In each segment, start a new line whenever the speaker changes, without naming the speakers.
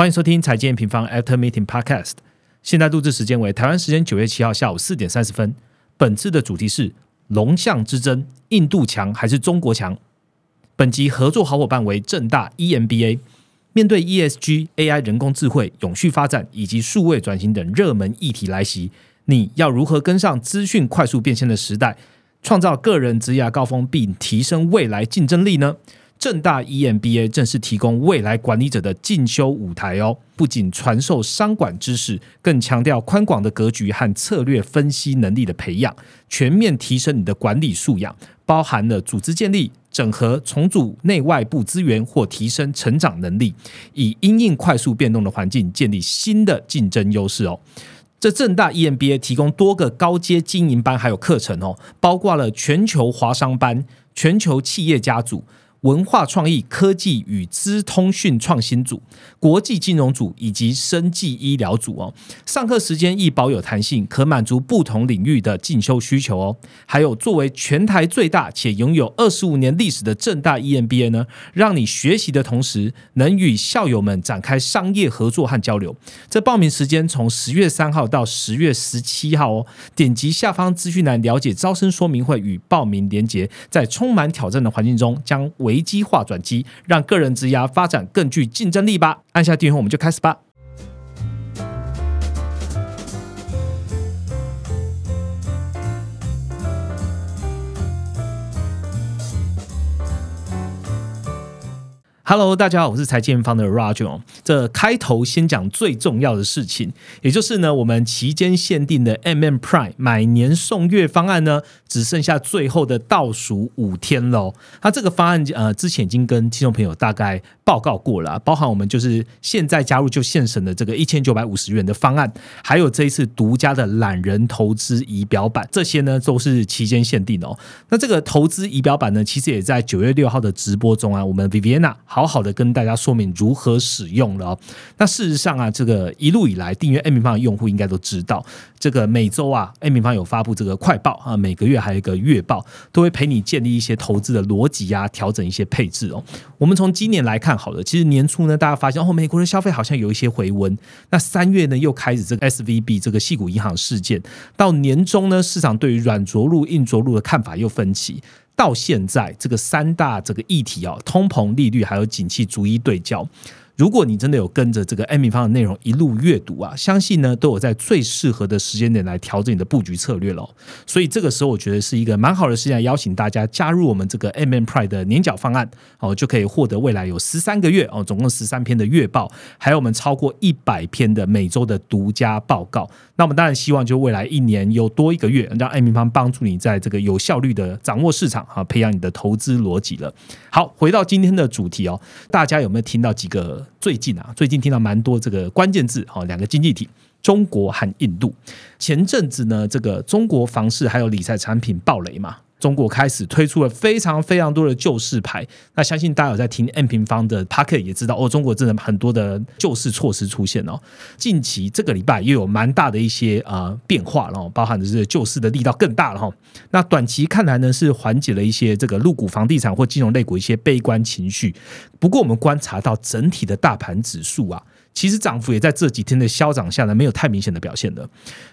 欢迎收听财经平方 After Meeting Podcast。现在录制时间为台湾时间九月七号下午四点三十分。本次的主题是龙象之争，印度强还是中国强？本集合作好伙伴为正大 EMBA。面对 ESG、AI、人工智慧、永续发展以及数位转型等热门议题来袭，你要如何跟上资讯快速变现的时代，创造个人职业高峰，并提升未来竞争力呢？正大 EMBA 正式提供未来管理者的进修舞台哦，不仅传授商管知识，更强调宽广的格局和策略分析能力的培养，全面提升你的管理素养，包含了组织建立、整合、重组内外部资源或提升成长能力，以因应快速变动的环境建立新的竞争优势哦。这正大 EMBA 提供多个高阶经营班还有课程哦，包括了全球华商班、全球企业家组。文化创意、科技与资通讯创新组、国际金融组以及生技医疗组哦，上课时间亦保有弹性，可满足不同领域的进修需求哦。还有作为全台最大且拥有二十五年历史的正大 EMBA 呢，让你学习的同时，能与校友们展开商业合作和交流。这报名时间从十月三号到十月十七号哦。点击下方资讯栏了解招生说明会与报名链接，在充满挑战的环境中将危机化转机，让个人职涯发展更具竞争力吧。按下订阅，我们就开始吧。Hello，大家好，我是财经方的 Roger。这开头先讲最重要的事情，也就是呢，我们期间限定的 MM Prime 买年送月方案呢，只剩下最后的倒数五天喽。那这个方案呃，之前已经跟听众朋友大概报告过了，包含我们就是现在加入就现省的这个一千九百五十元的方案，还有这一次独家的懒人投资仪表板，这些呢都是期间限定哦。那这个投资仪表板呢，其实也在九月六号的直播中啊，我们 Viviana 好。好的跟大家说明如何使用了。那事实上啊，这个一路以来订阅 A 平方的用户应该都知道，这个每周啊 A 平方有发布这个快报啊，每个月还有一个月报，都会陪你建立一些投资的逻辑啊，调整一些配置哦。我们从今年来看，好了，其实年初呢，大家发现哦，美国的消费好像有一些回温。那三月呢，又开始这个 S V B 这个细股银行事件，到年终呢，市场对于软着陆、硬着陆的看法又分歧。到现在，这个三大这个议题啊，通膨、利率还有景气逐一对焦。如果你真的有跟着这个 M 米方的内容一路阅读啊，相信呢都有在最适合的时间点来调整你的布局策略喽。所以这个时候我觉得是一个蛮好的时间，邀请大家加入我们这个 M M Prime 的年缴方案哦，就可以获得未来有十三个月哦，总共十三篇的月报，还有我们超过一百篇的每周的独家报告。那我们当然希望就未来一年有多一个月，让 M 米方帮助你在这个有效率的掌握市场啊，培养你的投资逻辑了。好，回到今天的主题哦，大家有没有听到几个？最近啊，最近听到蛮多这个关键字，哈，两个经济体，中国和印度。前阵子呢，这个中国房市还有理财产品暴雷嘛。中国开始推出了非常非常多的救市牌，那相信大家有在听 N 平方的 p a r k e t 也知道哦，中国真的很多的救市措施出现哦。近期这个礼拜又有蛮大的一些呃变化了，包含的是救市的力道更大了哈。那短期看来呢，是缓解了一些这个入股房地产或金融类股一些悲观情绪。不过我们观察到整体的大盘指数啊。其实涨幅也在这几天的消涨下呢，没有太明显的表现的。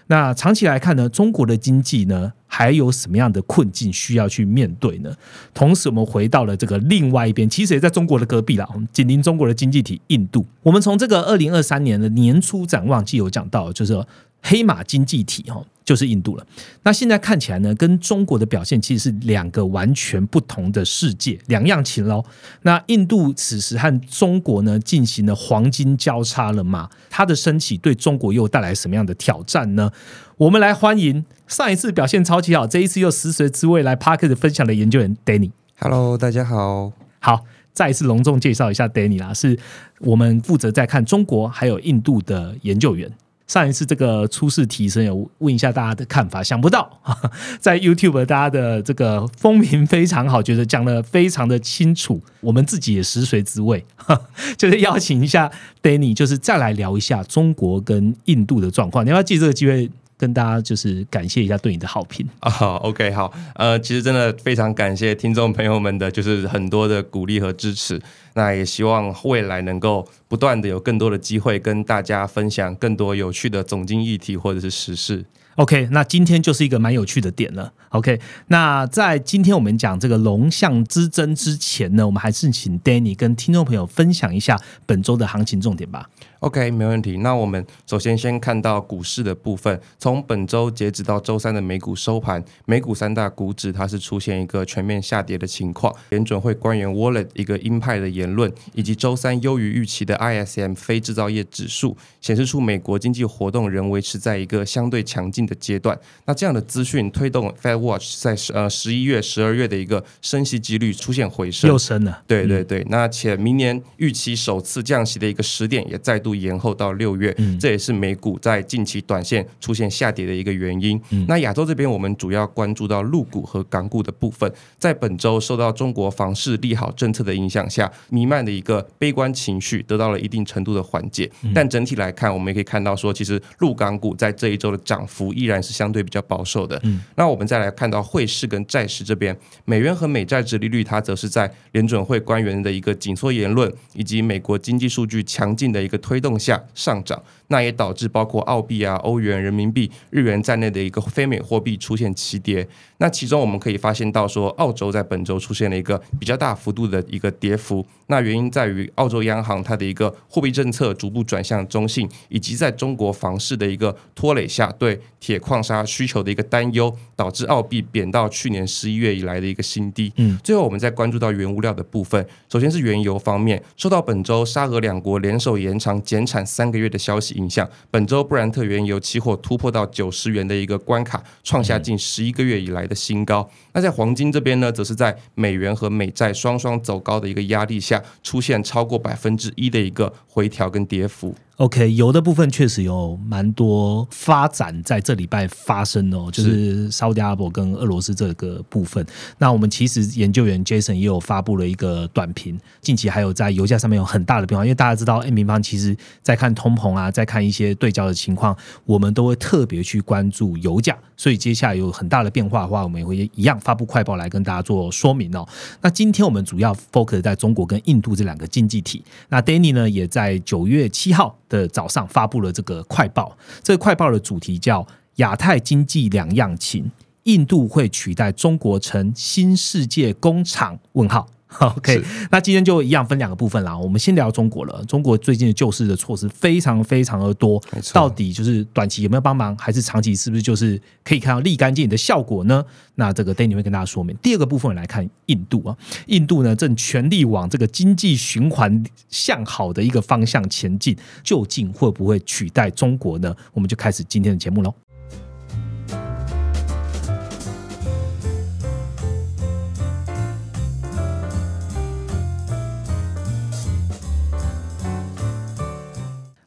那长期来看呢，中国的经济呢还有什么样的困境需要去面对呢？同时，我们回到了这个另外一边，其实也在中国的隔壁啦，紧邻中国的经济体印度。我们从这个二零二三年的年初展望既有讲到，就是黑马经济体哈。就是印度了。那现在看起来呢，跟中国的表现其实是两个完全不同的世界，两样情喽。那印度此时和中国呢进行了黄金交叉了吗？它的升起对中国又带来什么样的挑战呢？我们来欢迎上一次表现超级好，这一次又食髓知味来 Parker 分享的研究员 Danny。
Hello，大家好。
好，再一次隆重介绍一下 Danny 啦，是我们负责在看中国还有印度的研究员。上一次这个初试提升有问一下大家的看法，想不到 在 YouTube 大家的这个风评非常好，觉得讲的非常的清楚，我们自己也食髓知味，就是邀请一下 Danny，就是再来聊一下中国跟印度的状况。你要不要借这个机会跟大家就是感谢一下对你的好评
啊。，OK，好，呃，其实真的非常感谢听众朋友们的，就是很多的鼓励和支持。那也希望未来能够不断的有更多的机会跟大家分享更多有趣的总经议题或者是时事。
OK，那今天就是一个蛮有趣的点了。OK，那在今天我们讲这个龙象之争之前呢，我们还是请 Danny 跟听众朋友分享一下本周的行情重点吧。
OK，没问题。那我们首先先看到股市的部分，从本周截止到周三的美股收盘，美股三大股指它是出现一个全面下跌的情况。联准会官员 Wallet 一个鹰派的言论，以及周三优于预期的 ISM 非制造业指数，显示出美国经济活动仍维持在一个相对强劲的阶段。那这样的资讯推动 Fed Watch 在十呃十一月、十二月的一个升息几率出现回升，
又升了。
对对对，那且明年预期首次降息的一个时点也再度。延后到六月，这也是美股在近期短线出现下跌的一个原因。那亚洲这边，我们主要关注到陆股和港股的部分，在本周受到中国房市利好政策的影响下，弥漫的一个悲观情绪得到了一定程度的缓解。但整体来看，我们也可以看到说，其实陆港股在这一周的涨幅依然是相对比较保守的。那我们再来看到汇市跟债市这边，美元和美债值利率，它则是在联准会官员的一个紧缩言论以及美国经济数据强劲的一个推。推动下上涨，那也导致包括澳币啊、欧元、人民币、日元在内的一个非美货币出现齐跌。那其中我们可以发现到说，澳洲在本周出现了一个比较大幅度的一个跌幅。那原因在于澳洲央行它的一个货币政策逐步转向中性，以及在中国房市的一个拖累下，对铁矿砂需求的一个担忧，导致澳币贬到去年十一月以来的一个新低。嗯，最后我们再关注到原物料的部分，首先是原油方面，受到本周沙俄两国联手延长。减产三个月的消息影响，本周布兰特原油期货突破到九十元的一个关卡，创下近十一个月以来的新高。那在黄金这边呢，则是在美元和美债双双走高的一个压力下，出现超过百分之一的一个回调跟跌幅。
OK，油的部分确实有蛮多发展在这礼拜发生哦，就是沙特阿拉伯跟俄罗斯这个部分。那我们其实研究员 Jason 也有发布了一个短评，近期还有在油价上面有很大的变化，因为大家知道 M 平方其实在看通膨啊，在看一些对焦的情况，我们都会特别去关注油价。所以接下来有很大的变化的话，我们也会一样发布快报来跟大家做说明哦。那今天我们主要 focus 在中国跟印度这两个经济体。那 Danny 呢，也在九月七号。的早上发布了这个快报，这个快报的主题叫“亚太经济两样情”，印度会取代中国成新世界工厂？问号。OK，那今天就一样分两个部分啦。我们先聊中国了。中国最近的救市的措施非常非常的多，到底就是短期有没有帮忙，还是长期是不是就是可以看到立竿见影的效果呢？那这个 Danny 会跟大家说明。第二个部分来看印度啊，印度呢正全力往这个经济循环向好的一个方向前进，究竟会不会取代中国呢？我们就开始今天的节目喽。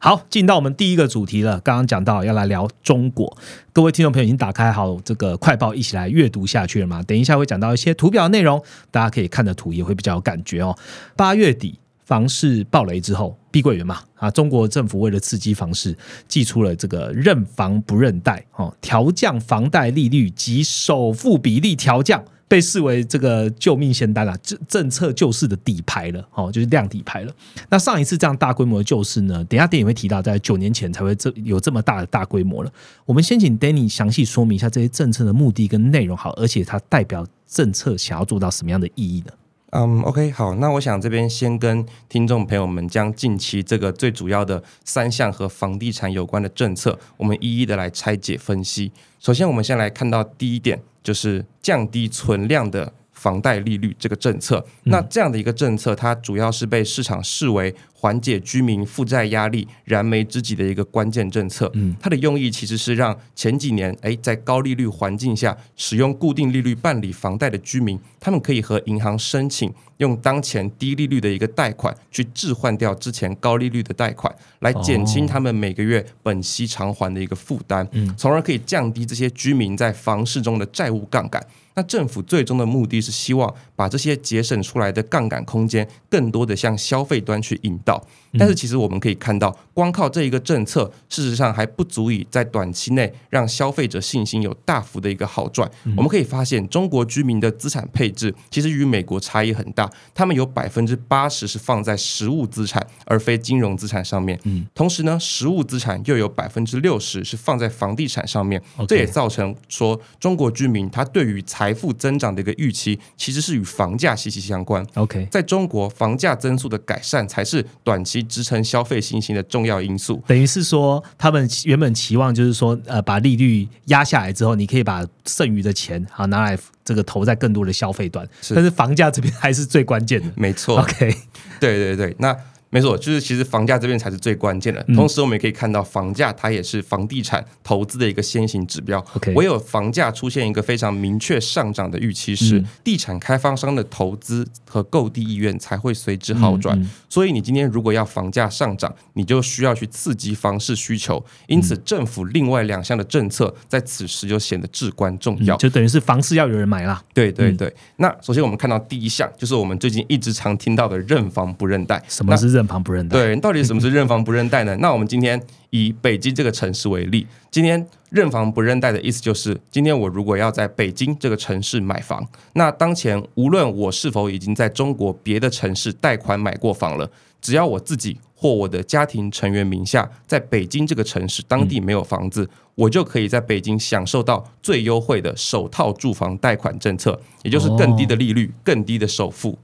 好，进到我们第一个主题了。刚刚讲到要来聊中国，各位听众朋友已经打开好这个快报，一起来阅读下去了吗？等一下会讲到一些图表内容，大家可以看的图也会比较有感觉哦。八月底房市暴雷之后，碧桂园嘛啊，中国政府为了刺激房市，寄出了这个认房不认贷哦，调降房贷利率及首付比例调降。被视为这个救命仙丹了，政政策救市的底牌了，哦，就是量底牌了。那上一次这样大规模的救市呢？等下电影会提到，在九年前才会这有这么大的大规模了。我们先请 Danny 详细说明一下这些政策的目的跟内容，好，而且它代表政策想要做到什么样的意义呢？
嗯，OK，好，那我想这边先跟听众朋友们将近期这个最主要的三项和房地产有关的政策，我们一一的来拆解分析。首先，我们先来看到第一点。就是降低存量的房贷利率这个政策，那这样的一个政策，它主要是被市场视为缓解居民负债压力、燃眉之急的一个关键政策。嗯，它的用意其实是让前几年哎在高利率环境下使用固定利率办理房贷的居民，他们可以和银行申请用当前低利率的一个贷款去置换掉之前高利率的贷款，来减轻他们每个月本息偿还的一个负担，嗯，从而可以降低这些居民在房市中的债务杠杆。那政府最终的目的是希望把这些节省出来的杠杆空间，更多的向消费端去引导。但是其实我们可以看到，光靠这一个政策，事实上还不足以在短期内让消费者信心有大幅的一个好转。我们可以发现，中国居民的资产配置其实与美国差异很大，他们有百分之八十是放在实物资产而非金融资产上面。嗯，同时呢，实物资产又有百分之六十是放在房地产上面。这也造成说，中国居民他对于财富增长的一个预期，其实是与房价息息相关。
OK，
在中国，房价增速的改善才是短期支撑消费信心的重要因素。
等于是说，他们原本期望就是说，呃，把利率压下来之后，你可以把剩余的钱好拿来这个投在更多的消费端。但是房价这边还是最关键的。
没错。
OK，
对对对，那。没错，就是其实房价这边才是最关键的。同时，我们也可以看到，房价它也是房地产投资的一个先行指标。唯有房价出现一个非常明确上涨的预期时，地产开发商的投资和购地意愿才会随之好转。所以，你今天如果要房价上涨，你就需要去刺激房市需求。因此，政府另外两项的政策在此时就显得至关重要。
就等于是房市要有人买啦。
对对对。那首先我们看到第一项，就是我们最近一直常听到的“认房不认贷”。
什么是认？认房不认贷，
对，到底什么是认房不认贷呢？那我们今天以北京这个城市为例，今天认房不认贷的意思就是，今天我如果要在北京这个城市买房，那当前无论我是否已经在中国别的城市贷款买过房了，只要我自己或我的家庭成员名下在北京这个城市当地没有房子，我就可以在北京享受到最优惠的首套住房贷款政策，也就是更低的利率、更低的首付。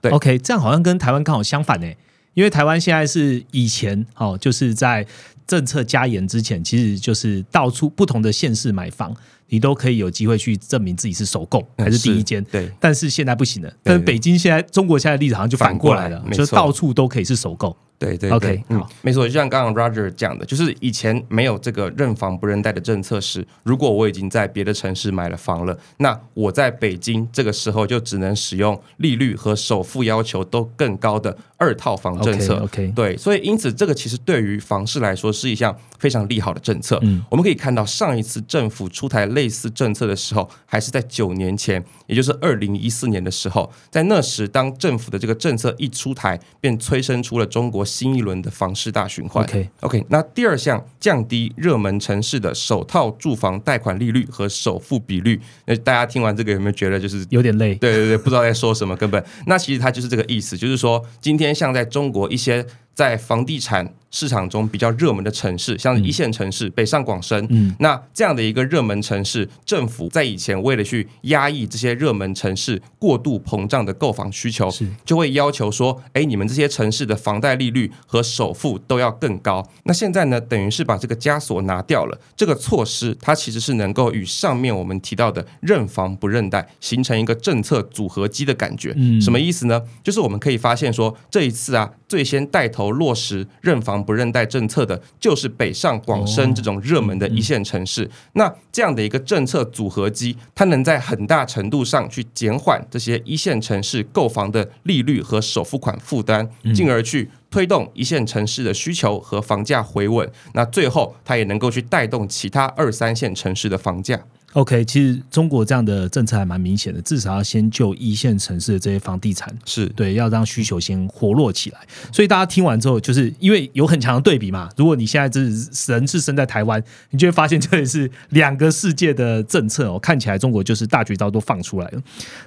对
，OK，这样好像跟台湾刚好相反呢。因为台湾现在是以前哦，就是在政策加严之前，其实就是到处不同的县市买房，你都可以有机会去证明自己是首购还是第一间。
对，
但是现在不行了。但是北京现在，中国现在例子好像就反过来了，就到处都可以是首购。
对对
，OK，
嗯，没错，就像刚刚 Roger 讲的，就是以前没有这个认房不认贷的政策时，如果我已经在别的城市买了房了，那我在北京这个时候就只能使用利率和首付要求都更高的二套房政策。
OK，
对，所以因此这个其实对于房市来说是一项非常利好的政策。嗯，我们可以看到上一次政府出台类似政策的时候，还是在九年前，也就是二零一四年的时候，在那时当政府的这个政策一出台，便催生出了中国。新一轮的房市大循环。
OK，OK，
那第二项降低热门城市的首套住房贷款利率和首付比率。那大家听完这个有没有觉得就是
有点累？
对对对，不知道在说什么，根本。那其实它就是这个意思，就是说今天像在中国一些。在房地产市场中比较热门的城市，像一线城市北上广深，嗯，那这样的一个热门城市，政府在以前为了去压抑这些热门城市过度膨胀的购房需求，就会要求说，哎，你们这些城市的房贷利率和首付都要更高。那现在呢，等于是把这个枷锁拿掉了。这个措施它其实是能够与上面我们提到的认房不认贷形成一个政策组合机的感觉。嗯，什么意思呢？就是我们可以发现说，这一次啊，最先带头。落实认房不认贷政策的，就是北上广深这种热门的一线城市。那这样的一个政策组合机，它能在很大程度上去减缓这些一线城市购房的利率和首付款负担，进而去推动一线城市的需求和房价回稳。那最后，它也能够去带动其他二三线城市的房价。
OK，其实中国这样的政策还蛮明显的，至少要先救一线城市的这些房地产，
是
对，要让需求先活络起来。所以大家听完之后，就是因为有很强的对比嘛。如果你现在是人是生在台湾，你就会发现这里是两个世界的政策哦。看起来中国就是大绝招都放出来了。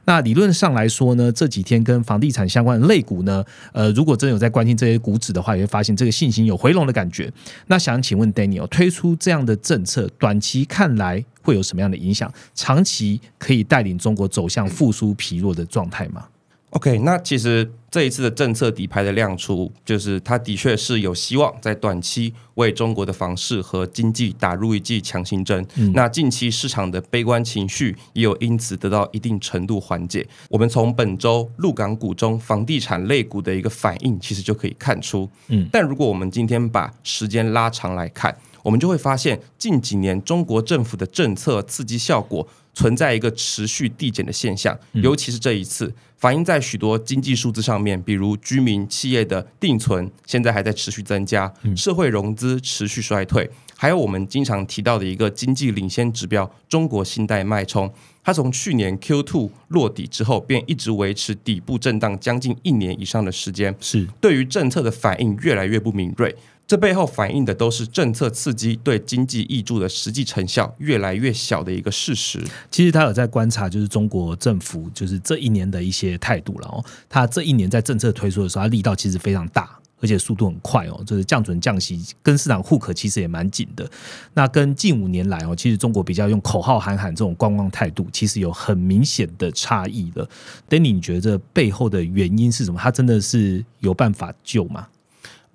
那理论上来说呢，这几天跟房地产相关的类股呢，呃，如果真有在关心这些股指的话，也会发现这个信心有回笼的感觉。那想请问 Daniel，推出这样的政策，短期看来？会有什么样的影响？长期可以带领中国走向复苏疲弱的状态吗
？OK，那其实这一次的政策底牌的亮出，就是它的确是有希望在短期为中国的房市和经济打入一剂强心针。那近期市场的悲观情绪也有因此得到一定程度缓解。我们从本周陆港股中房地产类股的一个反应，其实就可以看出。嗯，但如果我们今天把时间拉长来看。我们就会发现，近几年中国政府的政策刺激效果存在一个持续递减的现象，尤其是这一次，反映在许多经济数字上上面，比如居民企业的定存现在还在持续增加，社会融资持续衰退，还有我们经常提到的一个经济领先指标——中国信贷脉冲，它从去年 Q two 落底之后，便一直维持底部震荡将近一年以上的时间，
是。
对于政策的反应越来越不敏锐。这背后反映的都是政策刺激对经济益助的实际成效越来越小的一个事实。
其实他有在观察，就是中国政府就是这一年的一些态度了哦。他这一年在政策推出的时候，他力道其实非常大，而且速度很快哦。就是降准降息跟市场互可其实也蛮紧的。那跟近五年来哦，其实中国比较用口号喊喊这种观望态度，其实有很明显的差异的。Danny，你觉得背后的原因是什么？他真的是有办法救吗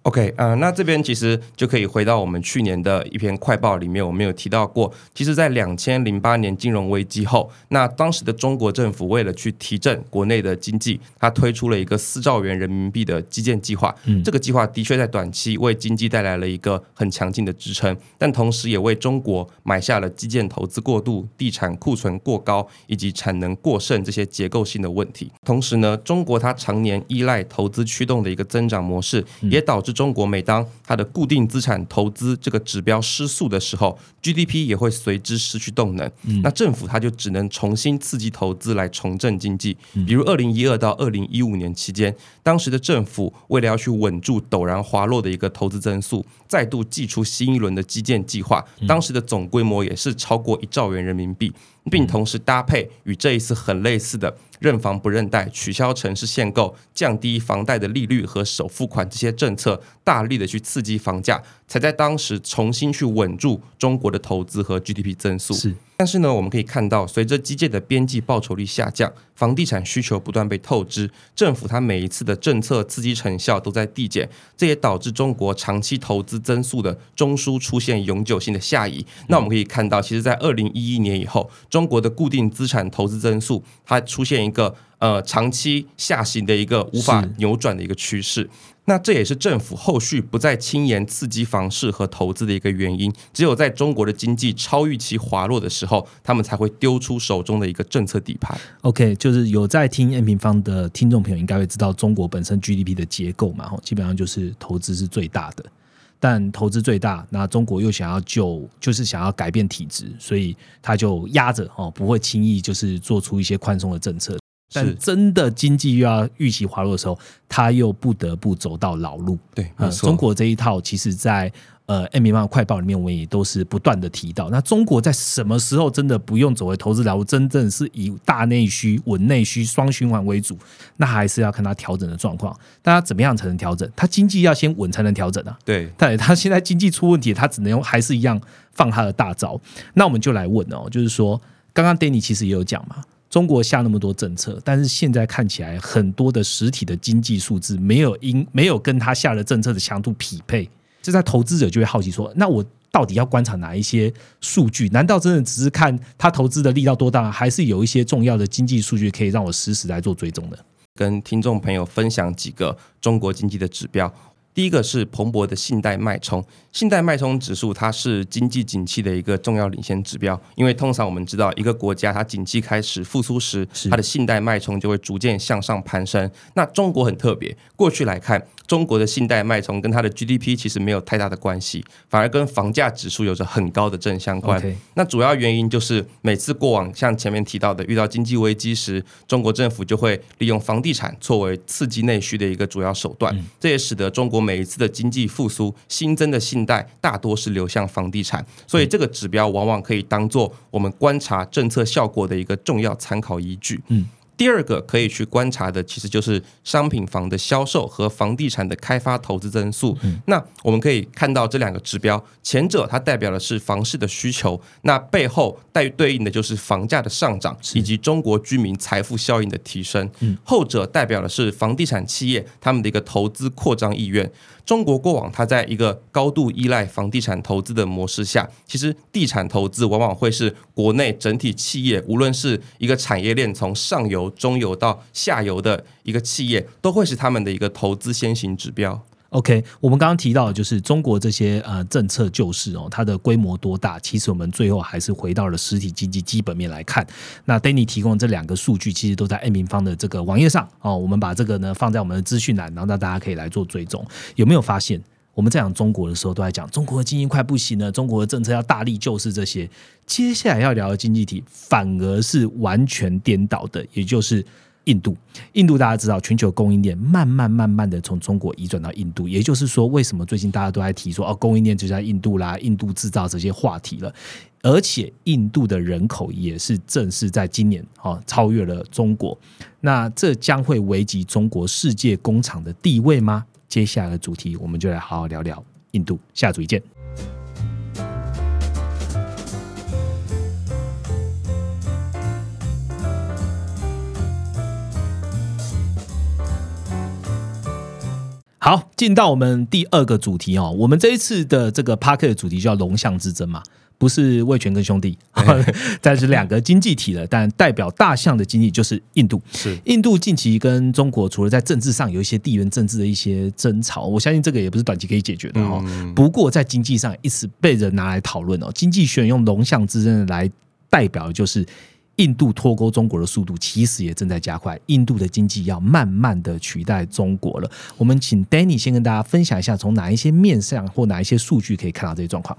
？OK，呃，那这边其实就可以回到我们去年的一篇快报里面，我们有提到过，其实，在两千零八年金融危机后，那当时的中国政府为了去提振国内的经济，它推出了一个四兆元人民币的基建计划。嗯，这个计划的确在短期为经济带来了一个很强劲的支撑，但同时也为中国埋下了基建投资过度、地产库存过高以及产能过剩这些结构性的问题。同时呢，中国它常年依赖投资驱动的一个增长模式，也导致中国每当它的固定资产投资这个指标失速的时候，GDP 也会随之失去动能。那政府它就只能重新刺激投资来重振经济。比如二零一二到二零一五年期间，当时的政府为了要去稳住陡然滑落的一个投资增速，再度祭出新一轮的基建计划，当时的总规模也是超过一兆元人民币。并同时搭配与这一次很类似的认房不认贷、取消城市限购、降低房贷的利率和首付款这些政策，大力的去刺激房价，才在当时重新去稳住中国的投资和 GDP 增速。
是。
但是呢，我们可以看到，随着基建的边际报酬率下降，房地产需求不断被透支，政府它每一次的政策刺激成效都在递减，这也导致中国长期投资增速的中枢出现永久性的下移。那我们可以看到，其实，在二零一一年以后，中国的固定资产投资增速它出现一个呃长期下行的一个无法扭转的一个趋势。那这也是政府后续不再轻言刺激房市和投资的一个原因。只有在中国的经济超预期滑落的时候，他们才会丢出手中的一个政策底牌。
OK，就是有在听 N 平方的听众朋友应该会知道，中国本身 GDP 的结构嘛，基本上就是投资是最大的。但投资最大，那中国又想要救，就是想要改变体制，所以他就压着哦，不会轻易就是做出一些宽松的政策。但真的经济又要预期滑落的时候，他又不得不走到老路。
对，
中国这一套，其实，在呃《M 米曼快报》里面，我也都是不断的提到。那中国在什么时候真的不用走回投资老路，真正是以大内需、稳内需双循环为主？那还是要看它调整的状况。大家怎么样才能调整？它经济要先稳才能调整啊。
对，
但它现在经济出问题，它只能用还是一样放它的大招。那我们就来问哦，就是说，刚刚 Danny 其实也有讲嘛。中国下那么多政策，但是现在看起来很多的实体的经济数字没有因没有跟他下的政策的强度匹配，就在投资者就会好奇说：那我到底要观察哪一些数据？难道真的只是看他投资的力道多大，还是有一些重要的经济数据可以让我实时来做追踪的？
跟听众朋友分享几个中国经济的指标。第一个是蓬勃的信贷脉冲，信贷脉冲指数它是经济景气的一个重要领先指标，因为通常我们知道一个国家它景气开始复苏时，它的信贷脉冲就会逐渐向上攀升。那中国很特别，过去来看。中国的信贷脉冲跟它的 GDP 其实没有太大的关系，反而跟房价指数有着很高的正相关。那主要原因就是每次过往像前面提到的，遇到经济危机时，中国政府就会利用房地产作为刺激内需的一个主要手段。这也使得中国每一次的经济复苏，新增的信贷大多是流向房地产，所以这个指标往往可以当做我们观察政策效果的一个重要参考依据。嗯。第二个可以去观察的，其实就是商品房的销售和房地产的开发投资增速。那我们可以看到这两个指标，前者它代表的是房市的需求，那背后带对应的就是房价的上涨以及中国居民财富效应的提升。后者代表的是房地产企业他们的一个投资扩张意愿。中国过往它在一个高度依赖房地产投资的模式下，其实地产投资往往会是国内整体企业，无论是一个产业链从上游、中游到下游的一个企业，都会是他们的一个投资先行指标。
OK，我们刚刚提到的就是中国这些呃政策救市哦，它的规模多大？其实我们最后还是回到了实体经济基本面来看。那 Danny 提供这两个数据，其实都在 A 平方的这个网页上哦。我们把这个呢放在我们的资讯栏，然后让大家可以来做追踪。有没有发现，我们在讲中国的时候都在讲中国的经济快不行了，中国的政策要大力救市这些。接下来要聊的经济体反而是完全颠倒的，也就是。印度，印度大家知道，全球供应链慢慢慢慢的从中国移转到印度，也就是说，为什么最近大家都在提说哦，供应链就在印度啦，印度制造这些话题了，而且印度的人口也是正式在今年哦超越了中国，那这将会危及中国世界工厂的地位吗？接下来的主题，我们就来好好聊聊印度，下组一见。好，进到我们第二个主题哦。我们这一次的这个 p a r k 的主题叫龙象之争嘛，不是魏权跟兄弟，但是两个经济体了。但代表大象的经济就是印度。
是
印度近期跟中国除了在政治上有一些地缘政治的一些争吵，我相信这个也不是短期可以解决的哦。不过在经济上一直被人拿来讨论哦。经济学用龙象之争来代表就是。印度脱钩中国的速度其实也正在加快，印度的经济要慢慢的取代中国了。我们请 Danny 先跟大家分享一下，从哪一些面上或哪一些数据可以看到这些状况。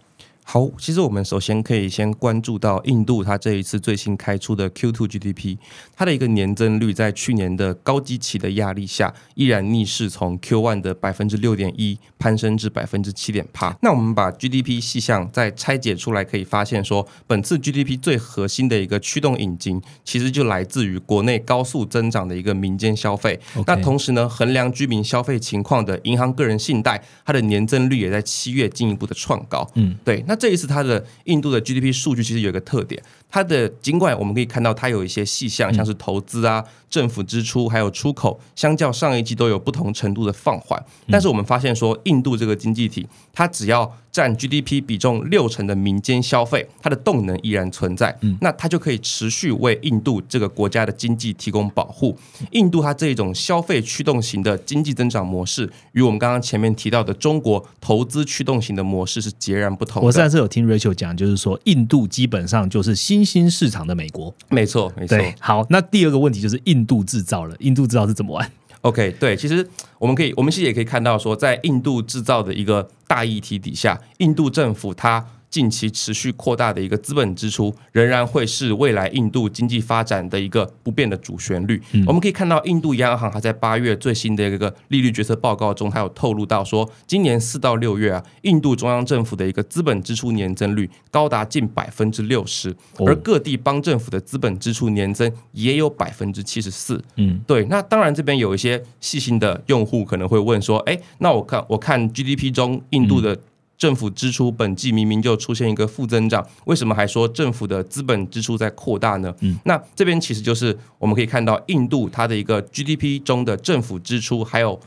好，其实我们首先可以先关注到印度，它这一次最新开出的 Q2 GDP，它的一个年增率在去年的高基期的压力下，依然逆势从 Q1 的百分之六点一攀升至百分之七点八。那我们把 GDP 细项再拆解出来，可以发现说，本次 GDP 最核心的一个驱动引擎，其实就来自于国内高速增长的一个民间消费。那同时呢，衡量居民消费情况的银行个人信贷，它的年增率也在七月进一步的创高。嗯，对，那。这一次它的印度的 GDP 数据其实有一个特点，它的尽管我们可以看到它有一些细项，像是投资啊、政府支出还有出口，相较上一季都有不同程度的放缓，但是我们发现说，印度这个经济体，它只要占 GDP 比重六成的民间消费，它的动能依然存在，那它就可以持续为印度这个国家的经济提供保护。印度它这种消费驱动型的经济增长模式，与我们刚刚前面提到的中国投资驱动型的模式是截然不同。
我上次有听 Rachel 讲，就是说印度基本上就是新兴市场的美国。
没错，没错。
好，那第二个问题就是印度制造了，印度制造是怎么玩
？OK，对，其实我们可以，我们其实也可以看到说，在印度制造的一个大议题底下，印度政府它。近期持续扩大的一个资本支出，仍然会是未来印度经济发展的一个不变的主旋律。我们可以看到，印度央行还在八月最新的一个利率决策报告中，它有透露到说，今年四到六月啊，印度中央政府的一个资本支出年增率高达近百分之六十，而各地邦政府的资本支出年增也有百分之七十四。嗯，对。那当然，这边有一些细心的用户可能会问说，哎，那我看我看 GDP 中印度的。政府支出本季明明就出现一个负增长，为什么还说政府的资本支出在扩大呢？嗯，那这边其实就是我们可以看到印度它的一个 GDP 中的政府支出还有。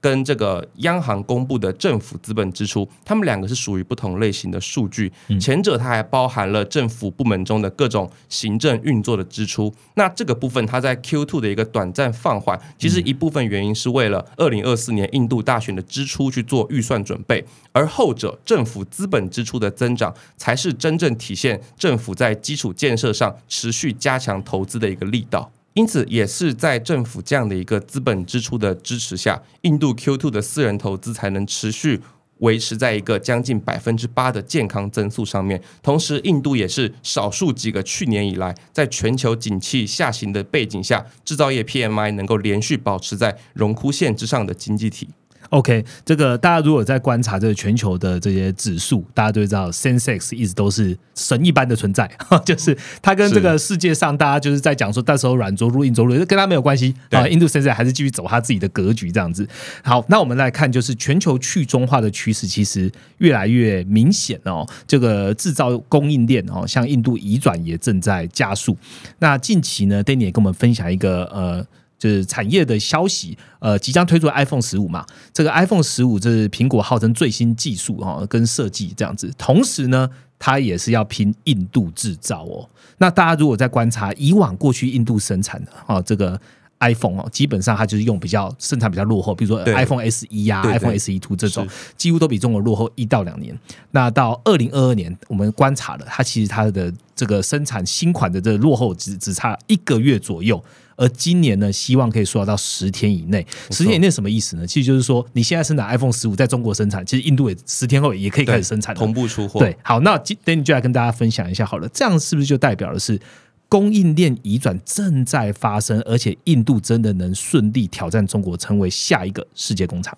跟这个央行公布的政府资本支出，他们两个是属于不同类型的数据。前者它还包含了政府部门中的各种行政运作的支出。那这个部分它在 Q two 的一个短暂放缓，其实一部分原因是为了二零二四年印度大选的支出去做预算准备，而后者政府资本支出的增长，才是真正体现政府在基础建设上持续加强投资的一个力道。因此，也是在政府这样的一个资本支出的支持下，印度 Q2 的私人投资才能持续维持在一个将近百分之八的健康增速上面。同时，印度也是少数几个去年以来在全球景气下行的背景下，制造业 PMI 能够连续保持在荣枯线之上的经济体。
OK，这个大家如果在观察这个全球的这些指数，大家都知道，Sensex 一直都是神一般的存在，就是它跟这个世界上大家就是在讲说，到时候软着陆、硬着陆，跟它没有关系啊。印度 Sensex 还是继续走它自己的格局这样子。好，那我们来看，就是全球去中化的趋势其实越来越明显哦。这个制造供应链哦，像印度移转也正在加速。那近期呢，Danny 也跟我们分享一个呃。就是产业的消息，呃，即将推出 iPhone 十五嘛？这个 iPhone 十五这是苹果号称最新技术哈，跟设计这样子。同时呢，它也是要拼印度制造哦。那大家如果在观察以往过去印度生产的啊，这个 iPhone 哦，基本上它就是用比较生产比较落后，比如说 iPhone SE 呀、
对对
iPhone SE Two 这种，几乎都比中国落后一到两年。那到二零二二年，我们观察了，它其实它的这个生产新款的这个落后只只差一个月左右。而今年呢，希望可以缩到十天以内。十天以内什么意思呢？其实就是说，你现在生产 iPhone 十五在中国生产，其实印度也十天后也可以开始生产。
同步出货。
对，好，那今 Danny 就来跟大家分享一下好了，这样是不是就代表的是供应链移转正在发生，而且印度真的能顺利挑战中国，成为下一个世界工厂？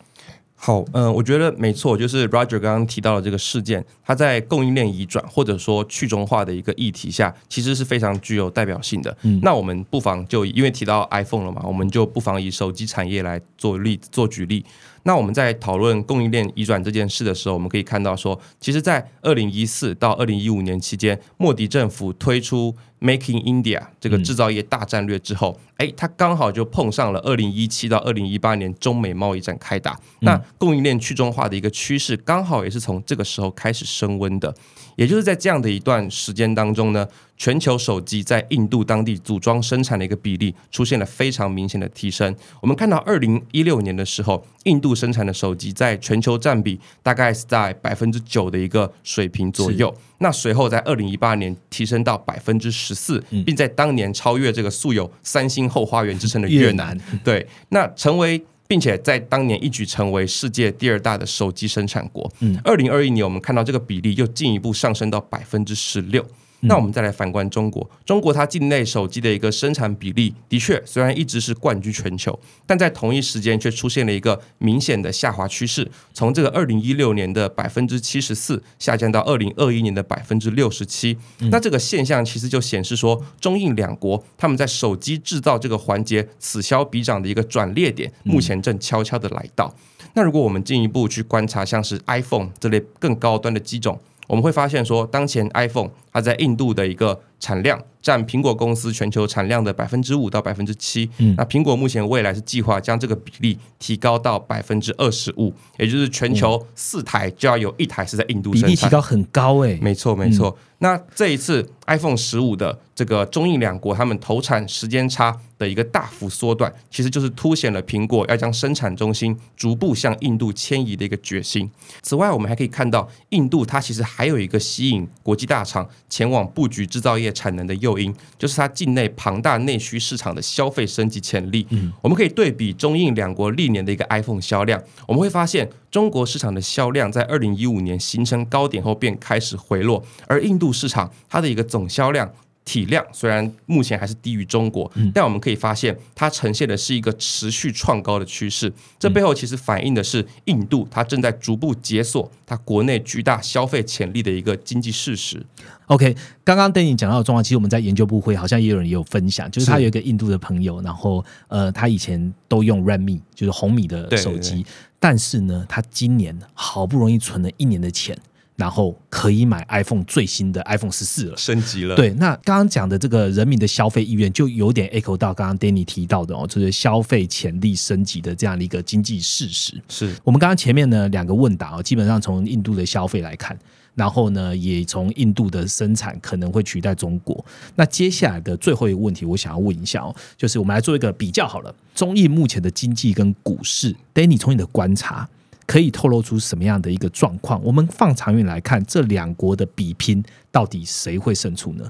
好，嗯、我觉得没错，就是 Roger 刚刚提到的这个事件，它在供应链移转或者说去中化的一个议题下，其实是非常具有代表性的。
嗯
那我们不妨就因为提到 iPhone 了嘛，我们就不妨以手机产业来做例做举例。那我们在讨论供应链移转这件事的时候，我们可以看到说，其实，在二零一四到二零一五年期间，莫迪政府推出 Make in India 这个制造业大战略之后，哎、它刚好就碰上了二零一七到二零一八年中美贸易战开打，那供应链去中化的一个趋势，刚好也是从这个时候开始升温的。也就是在这样的一段时间当中呢，全球手机在印度当地组装生产的一个比例出现了非常明显的提升。我们看到二零一六年的时候，印度生产的手机在全球占比大概是在百分之九的一个水平左右。那随后在二零一八年提升到百分之十四，并在当年超越这个素有“三星后花园”之称的越南。
越南
对，那成为。并且在当年一举成为世界第二大的手机生产国。嗯，二零二一年我们看到这个比例又进一步上升到百分之十六。那我们再来反观中国，中国它境内手机的一个生产比例，的确虽然一直是冠居全球，但在同一时间却出现了一个明显的下滑趋势，从这个二零一六年的百分之七十四下降到二零二一年的百分之六十七。那这个现象其实就显示说，中印两国他们在手机制造这个环节此消彼长的一个转捩点，目前正悄悄的来到。那如果我们进一步去观察，像是 iPhone 这类更高端的机种，我们会发现说，当前 iPhone 它在印度的一个产量占苹果公司全球产量的百分之五到百分之七。那苹果目前未来是计划将这个比例提高到百分之二十五，也就是全球四台就要有一台是在印度
比
生产。
例提高很高哎、
没错，没错。那这一次 iPhone 十五的这个中印两国他们投产时间差的一个大幅缩短，其实就是凸显了苹果要将生产中心逐步向印度迁移的一个决心。此外，我们还可以看到，印度它其实还有一个吸引国际大厂前往布局制造业产能的诱因，就是它境内庞大内需市场的消费升级潜力。我们可以对比中印两国历年的一个 iPhone 销量，我们会发现中国市场的销量在二零一五年形成高点后便开始回落，而印度市场它的一个总销量。体量虽然目前还是低于中国，但我们可以发现它呈现的是一个持续创高的趋势。这背后其实反映的是印度它正在逐步解锁它国内巨大消费潜力的一个经济事实。
OK，刚刚 Danny 讲到的状况，其实我们在研究部会好像也有人也有分享，就是他有一个印度的朋友，然后呃，他以前都用 Redmi，就是红米的手机，
对
但是呢，他今年好不容易存了一年的钱，然后可以买 iPhone 最新的 iPhone 十四了。
升级了，
对，那刚刚讲的这个人民的消费意愿，就有点 echo 到刚刚 Danny 提到的哦，就是消费潜力升级的这样的一个经济事实。
是
我们刚刚前面呢两个问答哦，基本上从印度的消费来看，然后呢也从印度的生产可能会取代中国。那接下来的最后一个问题，我想要问一下哦，就是我们来做一个比较好了，中印目前的经济跟股市，Danny 从你的观察。可以透露出什么样的一个状况？我们放长远来看，这两国的比拼到底谁会胜出呢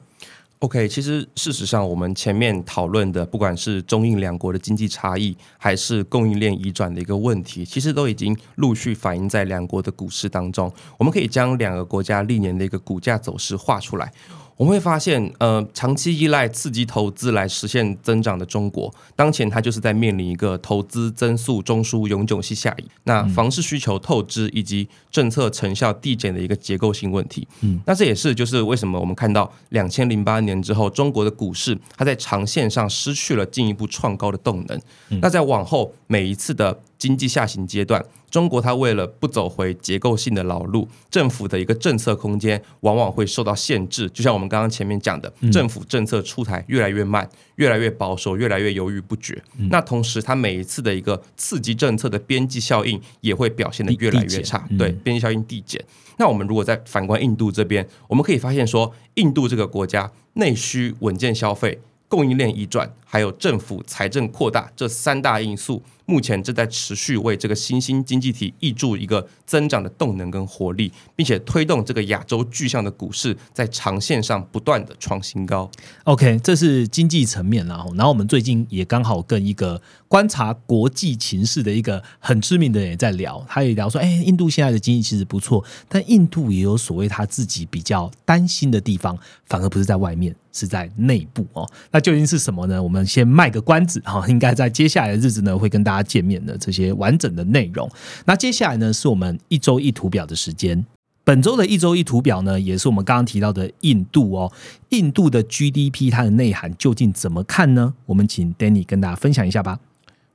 ？OK，其实事实上，我们前面讨论的，不管是中印两国的经济差异，还是供应链移转的一个问题，其实都已经陆续反映在两国的股市当中。我们可以将两个国家历年的一个股价走势画出来。我们会发现，呃，长期依赖刺激投资来实现增长的中国，当前它就是在面临一个投资增速中枢永久性下移，那房市需求透支以及政策成效递减的一个结构性问题。嗯，那这也是就是为什么我们看到两千零八年之后，中国的股市它在长线上失去了进一步创高的动能。那在往后每一次的经济下行阶段，中国它为了不走回结构性的老路，政府的一个政策空间往往会受到限制。就像我们刚刚前面讲的，政府政策出台越来越慢，越来越保守，越来越犹豫不决。那同时，它每一次的一个刺激政策的边际效应也会表现得越来越差对边际效应递减。那我们如果再反观印度这边，我们可以发现说，印度这个国家内需稳健消费。供应链移转，还有政府财政扩大这三大因素。目前正在持续为这个新兴经济体挹注一个增长的动能跟活力，并且推动这个亚洲巨象的股市在长线上不断的创新高。
OK，这是经济层面然后，然后我们最近也刚好跟一个观察国际情势的一个很知名的人在聊，他也聊说，哎，印度现在的经济其实不错，但印度也有所谓他自己比较担心的地方，反而不是在外面。是在内部哦，那究竟是什么呢？我们先卖个关子哈，应该在接下来的日子呢，会跟大家见面的这些完整的内容。那接下来呢，是我们一周一图表的时间。本周的一周一图表呢，也是我们刚刚提到的印度哦。印度的 GDP 它的内涵究竟怎么看呢？我们请 Danny 跟大家分享一下吧。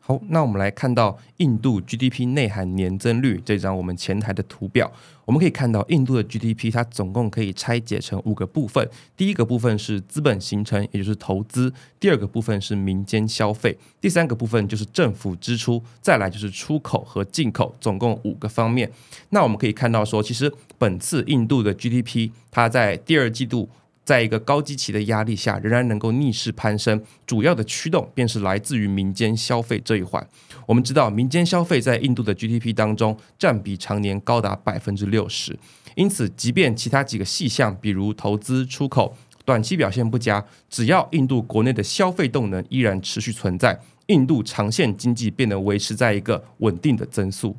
好，那我们来看到印度 GDP 内涵年增率这张我们前台的图表，我们可以看到印度的 GDP 它总共可以拆解成五个部分，第一个部分是资本形成，也就是投资；第二个部分是民间消费；第三个部分就是政府支出；再来就是出口和进口，总共五个方面。那我们可以看到说，其实本次印度的 GDP 它在第二季度。在一个高基期的压力下，仍然能够逆势攀升，主要的驱动便是来自于民间消费这一环。我们知道，民间消费在印度的 GDP 当中占比常年高达百分之六十，因此，即便其他几个细项，比如投资、出口，短期表现不佳，只要印度国内的消费动能依然持续存在，印度长线经济便能维持在一个稳定的增速。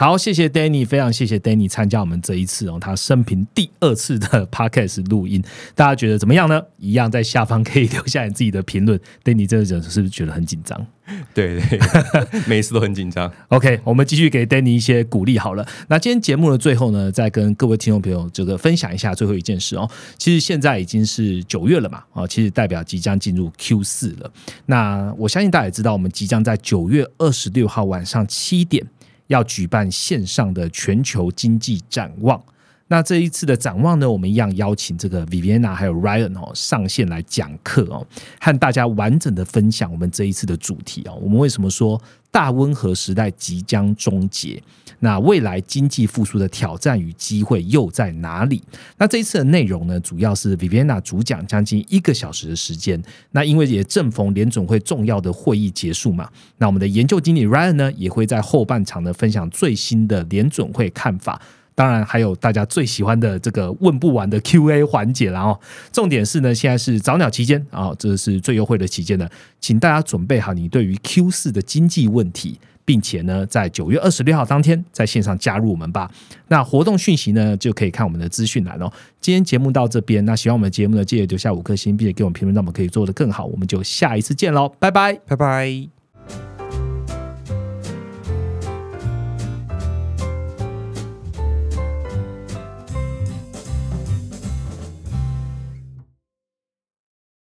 好，谢谢 Danny，非常谢谢 Danny 参加我们这一次哦，他生平第二次的 Podcast 录音，大家觉得怎么样呢？一样在下方可以留下你自己的评论。Danny 这个人是不是觉得很紧张？
对对，每次都很紧张。
OK，我们继续给 Danny 一些鼓励好了。那今天节目的最后呢，再跟各位听众朋友这个分享一下最后一件事哦。其实现在已经是九月了嘛，啊，其实代表即将进入 Q 四了。那我相信大家也知道，我们即将在九月二十六号晚上七点。要举办线上的全球经济展望，那这一次的展望呢，我们一样邀请这个 Viviana 还有 Ryan 哦上线来讲课哦，和大家完整的分享我们这一次的主题哦。我们为什么说？大温和时代即将终结，那未来经济复苏的挑战与机会又在哪里？那这一次的内容呢，主要是 Viviana 主讲将近一个小时的时间。那因为也正逢联总会重要的会议结束嘛，那我们的研究经理 Ryan 呢，也会在后半场呢分享最新的联总会看法。当然，还有大家最喜欢的这个问不完的 Q&A 环节然后重点是呢，现在是早鸟期间啊，这是最优惠的期间呢，请大家准备好你对于 Q 四的经济问题，并且呢，在九月二十六号当天在线上加入我们吧。那活动讯息呢，就可以看我们的资讯栏哦。今天节目到这边，那喜欢我们节目呢，记得留下五颗星，并且给我们评论，让我们可以做得更好。我们就下一次见喽，拜拜，
拜拜。